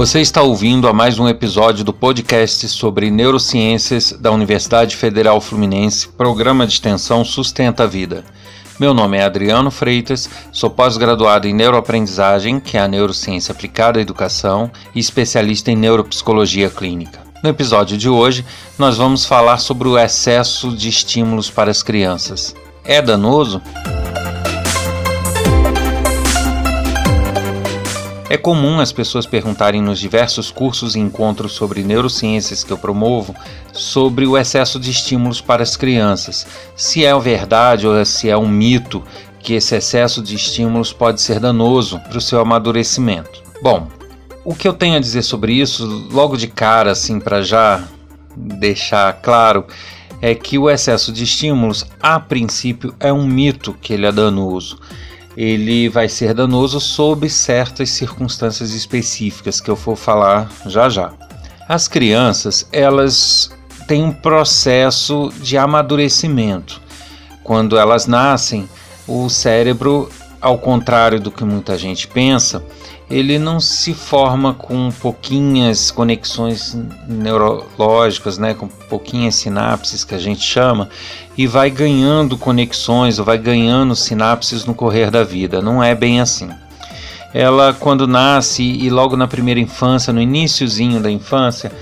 Você está ouvindo a mais um episódio do podcast sobre neurociências da Universidade Federal Fluminense, programa de extensão Sustenta a Vida. Meu nome é Adriano Freitas, sou pós-graduado em neuroaprendizagem, que é a neurociência aplicada à educação, e especialista em neuropsicologia clínica. No episódio de hoje, nós vamos falar sobre o excesso de estímulos para as crianças. É danoso? É comum as pessoas perguntarem nos diversos cursos e encontros sobre neurociências que eu promovo sobre o excesso de estímulos para as crianças. Se é verdade ou se é um mito que esse excesso de estímulos pode ser danoso para o seu amadurecimento. Bom, o que eu tenho a dizer sobre isso, logo de cara, assim, para já deixar claro, é que o excesso de estímulos, a princípio, é um mito que ele é danoso ele vai ser danoso sob certas circunstâncias específicas que eu vou falar já já. As crianças, elas têm um processo de amadurecimento. Quando elas nascem, o cérebro, ao contrário do que muita gente pensa, ele não se forma com pouquinhas conexões neurológicas, né, com pouquinhas sinapses que a gente chama, e vai ganhando conexões ou vai ganhando sinapses no correr da vida. Não é bem assim. Ela, quando nasce e logo na primeira infância, no iníciozinho da infância,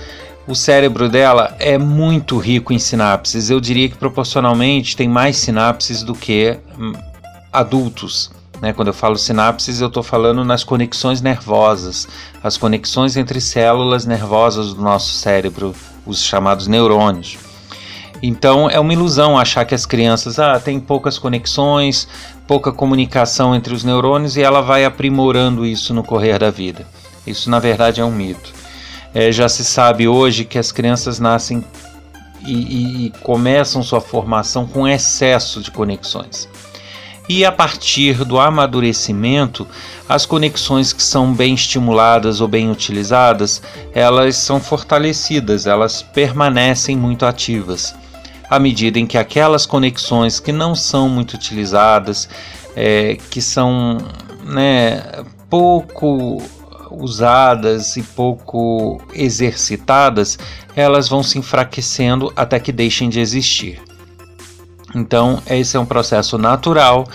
o cérebro dela é muito rico em sinapses. Eu diria que proporcionalmente tem mais sinapses do que hum, adultos. Né? Quando eu falo sinapses, eu estou falando nas conexões nervosas, as conexões entre células nervosas do nosso cérebro, os chamados neurônios. Então é uma ilusão achar que as crianças ah, têm poucas conexões, pouca comunicação entre os neurônios e ela vai aprimorando isso no correr da vida. Isso na verdade é um mito. É, já se sabe hoje que as crianças nascem e, e, e começam sua formação com excesso de conexões e a partir do amadurecimento, as conexões que são bem estimuladas ou bem utilizadas, elas são fortalecidas, elas permanecem muito ativas. À medida em que aquelas conexões que não são muito utilizadas, é, que são né, pouco usadas e pouco exercitadas, elas vão se enfraquecendo até que deixem de existir. Então, esse é um processo natural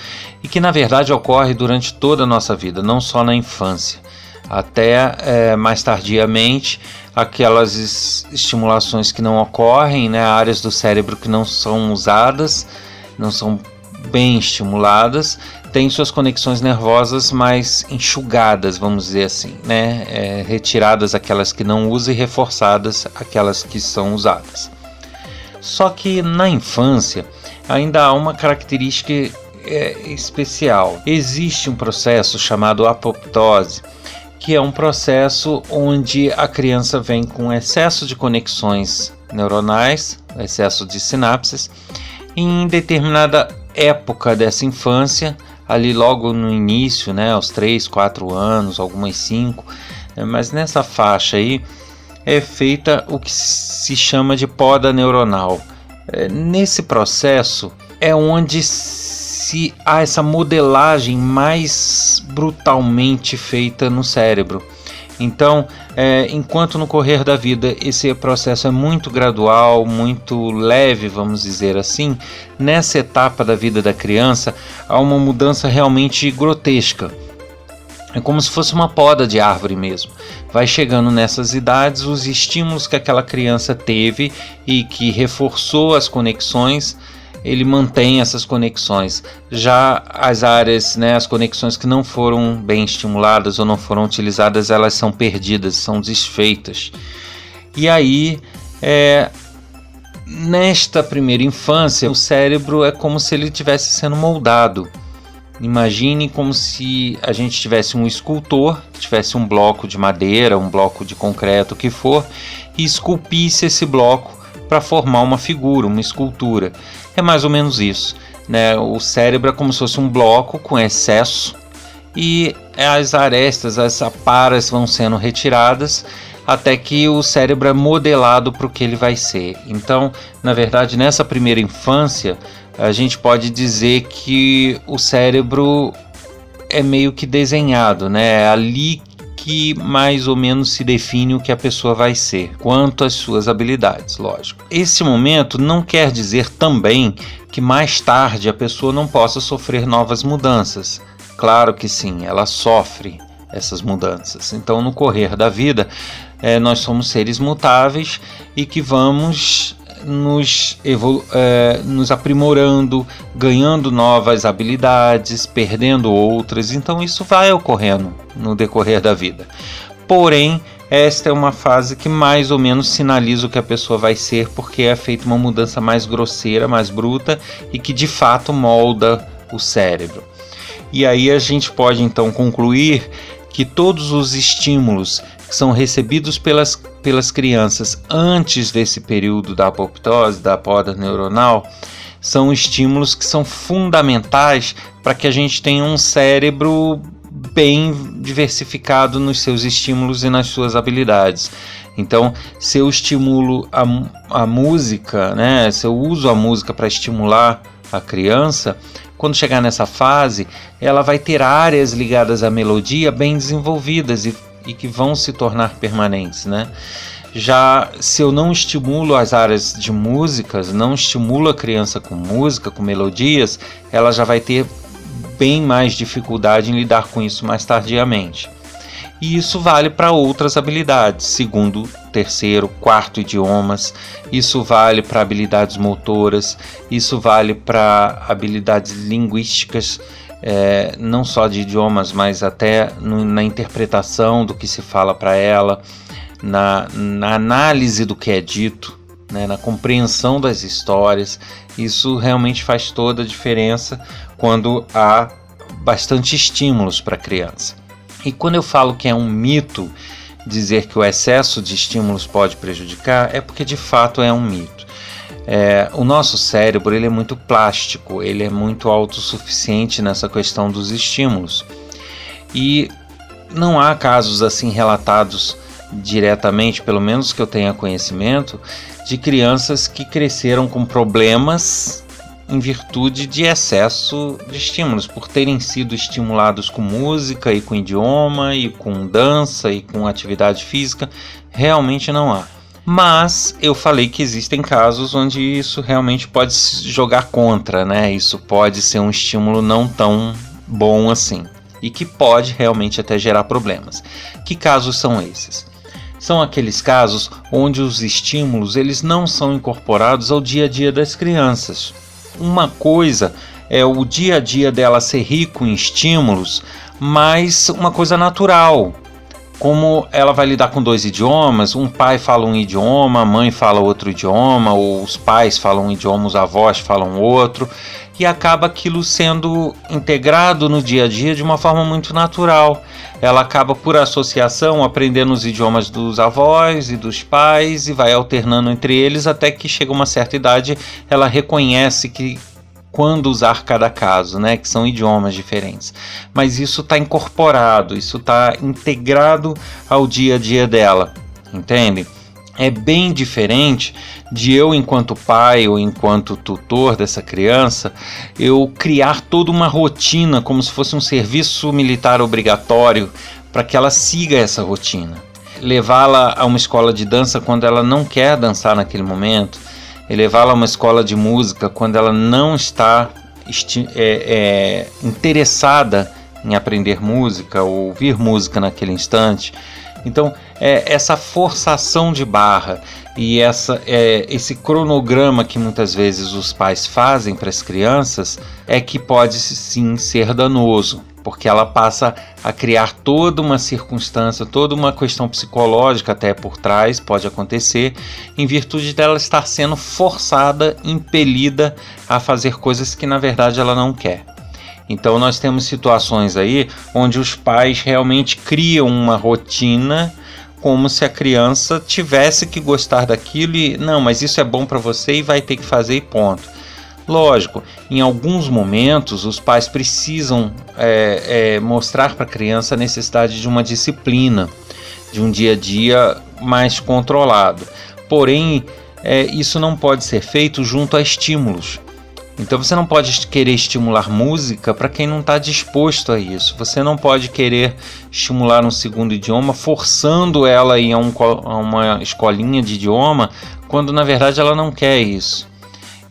e que, na verdade, ocorre durante toda a nossa vida, não só na infância. Até é, mais tardiamente, aquelas estimulações que não ocorrem, né, áreas do cérebro que não são usadas, não são bem estimuladas, têm suas conexões nervosas mais enxugadas, vamos dizer assim, né, é, retiradas aquelas que não usam e reforçadas aquelas que são usadas. Só que na infância, ainda há uma característica é, especial. Existe um processo chamado apoptose, que é um processo onde a criança vem com excesso de conexões neuronais, excesso de sinapses, em determinada época dessa infância, ali logo no início, né, aos 3, 4 anos, algumas 5, né, mas nessa faixa aí é feita o que se chama de poda neuronal nesse processo é onde se há essa modelagem mais brutalmente feita no cérebro. Então, é, enquanto no correr da vida esse processo é muito gradual, muito leve, vamos dizer assim, nessa etapa da vida da criança há uma mudança realmente grotesca. É como se fosse uma poda de árvore mesmo. Vai chegando nessas idades, os estímulos que aquela criança teve e que reforçou as conexões, ele mantém essas conexões. Já as áreas, né, as conexões que não foram bem estimuladas ou não foram utilizadas, elas são perdidas, são desfeitas. E aí, é, nesta primeira infância, o cérebro é como se ele estivesse sendo moldado Imagine como se a gente tivesse um escultor, tivesse um bloco de madeira, um bloco de concreto, o que for, e esculpisse esse bloco para formar uma figura, uma escultura. É mais ou menos isso. Né? O cérebro é como se fosse um bloco com excesso e as arestas, as aparas vão sendo retiradas até que o cérebro é modelado para o que ele vai ser. Então, na verdade, nessa primeira infância, a gente pode dizer que o cérebro é meio que desenhado, né? É ali que mais ou menos se define o que a pessoa vai ser, quanto às suas habilidades, lógico. Esse momento não quer dizer também que mais tarde a pessoa não possa sofrer novas mudanças. Claro que sim, ela sofre essas mudanças. Então, no correr da vida, é, nós somos seres mutáveis e que vamos nos, é, nos aprimorando, ganhando novas habilidades, perdendo outras. Então, isso vai ocorrendo no decorrer da vida. Porém, esta é uma fase que mais ou menos sinaliza o que a pessoa vai ser, porque é feita uma mudança mais grosseira, mais bruta e que de fato molda o cérebro. E aí a gente pode então concluir que todos os estímulos são recebidos pelas, pelas crianças antes desse período da apoptose, da poda neuronal, são estímulos que são fundamentais para que a gente tenha um cérebro bem diversificado nos seus estímulos e nas suas habilidades. Então, se eu estimulo a, a música, né, se eu uso a música para estimular a criança, quando chegar nessa fase, ela vai ter áreas ligadas à melodia bem desenvolvidas e, e que vão se tornar permanentes, né? Já se eu não estimulo as áreas de músicas, não estimulo a criança com música, com melodias, ela já vai ter bem mais dificuldade em lidar com isso mais tardiamente. E isso vale para outras habilidades, segundo, terceiro, quarto idiomas. Isso vale para habilidades motoras, isso vale para habilidades linguísticas, é, não só de idiomas, mas até no, na interpretação do que se fala para ela, na, na análise do que é dito. Né, na compreensão das histórias, isso realmente faz toda a diferença quando há bastante estímulos para a criança. E quando eu falo que é um mito dizer que o excesso de estímulos pode prejudicar, é porque de fato é um mito. É, o nosso cérebro ele é muito plástico, ele é muito autossuficiente nessa questão dos estímulos. E não há casos assim relatados diretamente, pelo menos que eu tenha conhecimento, de crianças que cresceram com problemas em virtude de excesso de estímulos, por terem sido estimulados com música e com idioma e com dança e com atividade física, realmente não há. Mas eu falei que existem casos onde isso realmente pode se jogar contra, né? Isso pode ser um estímulo não tão bom assim e que pode realmente até gerar problemas. Que casos são esses? São aqueles casos onde os estímulos eles não são incorporados ao dia a dia das crianças uma coisa é o dia a dia dela ser rico em estímulos, mas uma coisa natural. Como ela vai lidar com dois idiomas, um pai fala um idioma, a mãe fala outro idioma, ou os pais falam um idioma, os avós falam outro, e acaba aquilo sendo integrado no dia a dia de uma forma muito natural. Ela acaba, por associação, aprendendo os idiomas dos avós e dos pais e vai alternando entre eles até que chega uma certa idade, ela reconhece que quando usar cada caso, né, que são idiomas diferentes. Mas isso está incorporado, isso está integrado ao dia a dia dela, entende? é bem diferente de eu, enquanto pai ou enquanto tutor dessa criança, eu criar toda uma rotina como se fosse um serviço militar obrigatório para que ela siga essa rotina. Levá-la a uma escola de dança quando ela não quer dançar naquele momento, e levá-la a uma escola de música quando ela não está é, é, interessada em aprender música ou ouvir música naquele instante. Então, é, essa forçação de barra e essa, é, esse cronograma que muitas vezes os pais fazem para as crianças é que pode sim ser danoso, porque ela passa a criar toda uma circunstância, toda uma questão psicológica até por trás, pode acontecer, em virtude dela estar sendo forçada, impelida a fazer coisas que na verdade ela não quer. Então nós temos situações aí onde os pais realmente criam uma rotina como se a criança tivesse que gostar daquilo e não, mas isso é bom para você e vai ter que fazer e ponto. Lógico, em alguns momentos os pais precisam é, é, mostrar para a criança a necessidade de uma disciplina, de um dia a dia mais controlado. Porém, é, isso não pode ser feito junto a estímulos Então você não pode querer estimular música para quem não está disposto a isso. Você não pode querer estimular um segundo idioma forçando ela a ir a, um, a uma escolinha de idioma quando na verdade ela não quer isso.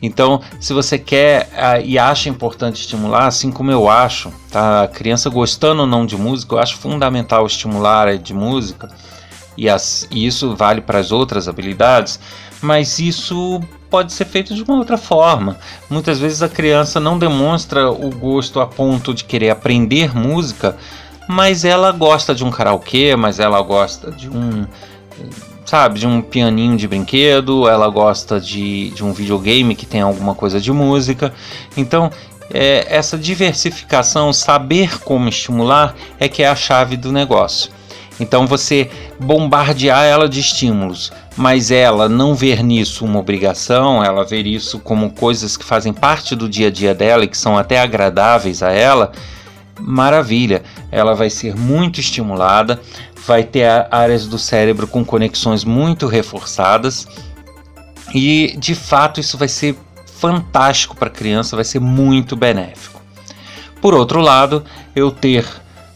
Então, se você quer uh, e acha importante estimular, assim como eu acho, tá? A criança gostando ou não de música, eu acho fundamental estimular de música, e, as, e isso vale para as outras habilidades, mas isso pode ser feito de uma outra forma. Muitas vezes a criança não demonstra o gosto a ponto de querer aprender música, mas ela gosta de um karaokê, mas ela gosta de um sabe, de um pianinho de brinquedo, ela gosta de, de um videogame que tem alguma coisa de música. Então, é, essa diversificação, saber como estimular, é que é a chave do negócio. Então você bombardear ela de estímulos, mas ela não ver nisso uma obrigação, ela ver isso como coisas que fazem parte do dia a dia dela e que são até agradáveis a ela, maravilha, ela vai ser muito estimulada, vai ter áreas do cérebro com conexões muito reforçadas e de fato isso vai ser fantástico para a criança, vai ser muito benéfico. Por outro lado, eu ter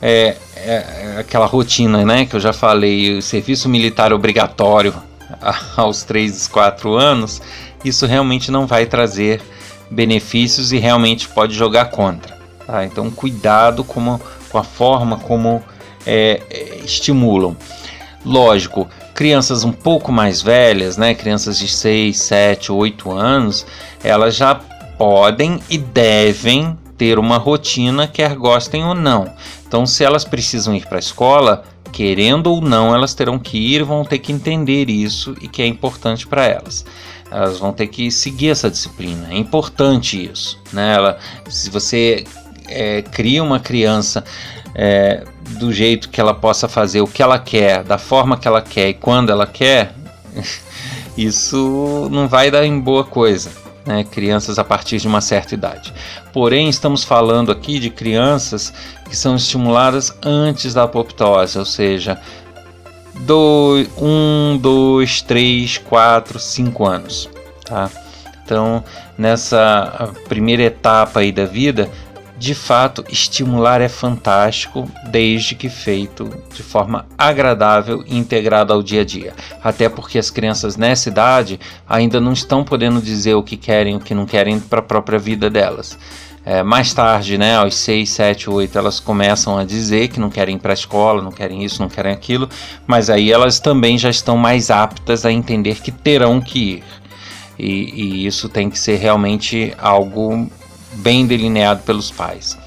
é, é, aquela rotina, né, que eu já falei, o serviço militar obrigatório aos 3, 4 anos, isso realmente não vai trazer benefícios e realmente pode jogar contra. Tá? Então, cuidado com, com a forma como é, estimulam. Lógico, crianças um pouco mais velhas, né, crianças de 6, 7, 8 anos, elas já podem e devem ter uma rotina, quer gostem ou não. Então, se elas precisam ir para a escola, querendo ou não, elas terão que ir, vão ter que entender isso e que é importante para elas. Elas vão ter que seguir essa disciplina. É importante isso, né? Ela, se você é, cria uma criança é, do jeito que ela possa fazer o que ela quer, da forma que ela quer e quando ela quer, isso não vai dar em boa coisa né, crianças a partir de uma certa idade. Porém, estamos falando aqui de crianças que são estimuladas antes da apoptose, ou seja, 1, 2, 3, 4, 5 anos. Tá? Então, nessa primeira etapa aí da vida, de fato, estimular é fantástico, desde que feito de forma agradável e integrada ao dia a dia. Até porque as crianças nessa idade ainda não estão podendo dizer o que querem e o que não querem para a própria vida delas. É, mais tarde, né, aos 6, 7, 8, elas começam a dizer que não querem ir para a escola, não querem isso, não querem aquilo, mas aí elas também já estão mais aptas a entender que terão que ir. E, e isso tem que ser realmente algo bem delineado pelos pais.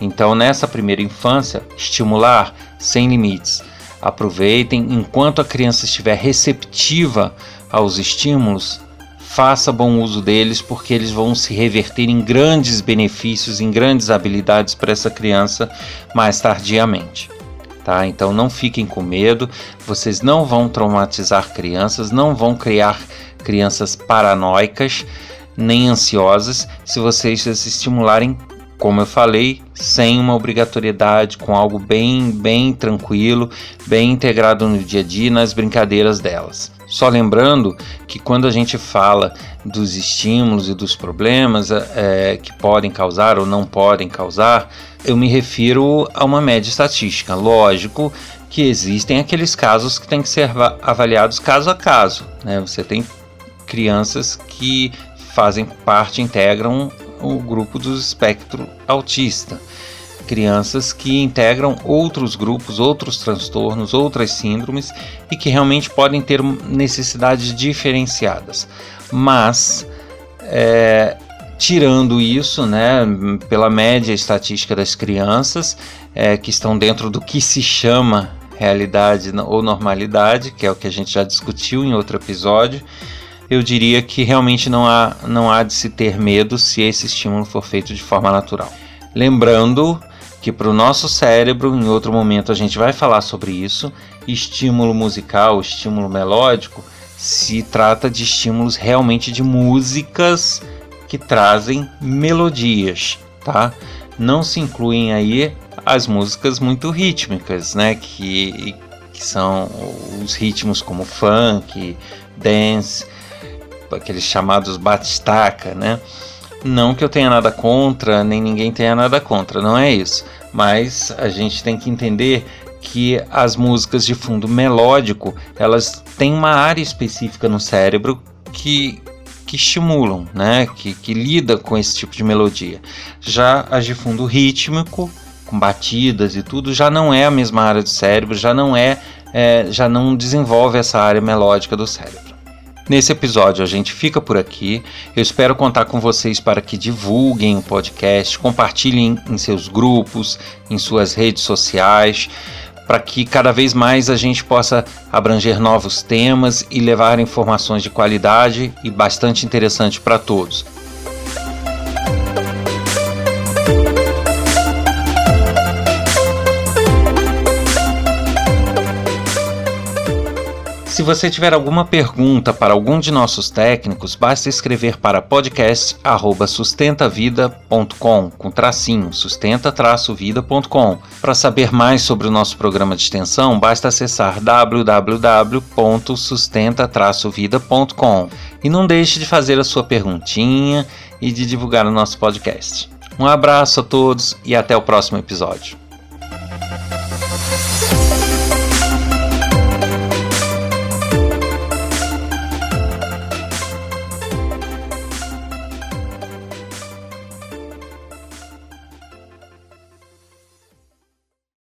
Então, nessa primeira infância, estimular sem limites. Aproveitem enquanto a criança estiver receptiva aos estímulos, faça bom uso deles, porque eles vão se reverter em grandes benefícios, em grandes habilidades para essa criança mais tardiamente. Tá? Então não fiquem com medo, vocês não vão traumatizar crianças, não vão criar crianças paranoicas nem ansiosas se vocês as estimularem, como eu falei, sem uma obrigatoriedade, com algo bem, bem tranquilo, bem integrado no dia a dia, nas brincadeiras delas. Só lembrando que quando a gente fala dos estímulos e dos problemas é, que podem causar ou não podem causar, eu me refiro a uma média estatística. Lógico que existem aqueles casos que têm que ser avaliados caso a caso. Né? Você tem crianças que fazem parte, integram o grupo do espectro autista. Crianças que integram outros grupos, outros transtornos, outras síndromes e que realmente podem ter necessidades diferenciadas. Mas, é, tirando isso, né, pela média estatística das crianças é, que estão dentro do que se chama realidade ou normalidade, que é o que a gente já discutiu em outro episódio, eu diria que realmente não há, não há de se ter medo se esse estímulo for feito de forma natural. Lembrando que para o nosso cérebro, em outro momento a gente vai falar sobre isso, estímulo musical, estímulo melódico, se trata de estímulos realmente de músicas que trazem melodias, tá? Não se incluem aí as músicas muito rítmicas, né? Que, que são os ritmos como funk, dance, aqueles chamados batistaca, né? Não que eu tenha nada contra, nem ninguém tenha nada contra, não é isso. Mas a gente tem que entender que as músicas de fundo melódico, elas têm uma área específica no cérebro que que estimulam, né, que, que lida com esse tipo de melodia. Já as de fundo rítmico, com batidas e tudo, já não é a mesma área do cérebro, já não é, é já não desenvolve essa área melódica do cérebro. Nesse episódio a gente fica por aqui. Eu espero contar com vocês para que divulguem o podcast, compartilhem em seus grupos, em suas redes sociais para que cada vez mais a gente possa abranger novos temas e levar informações de qualidade e bastante interessante para todos. Se você tiver alguma pergunta para algum de nossos técnicos, basta escrever para podcast@sustentavida.com com tracinho sustenta-vida.com. Para saber mais sobre o nosso programa de extensão, basta acessar www.sustenta-vida.com. E não deixe de fazer a sua perguntinha e de divulgar o nosso podcast. Um abraço a todos e até o próximo episódio.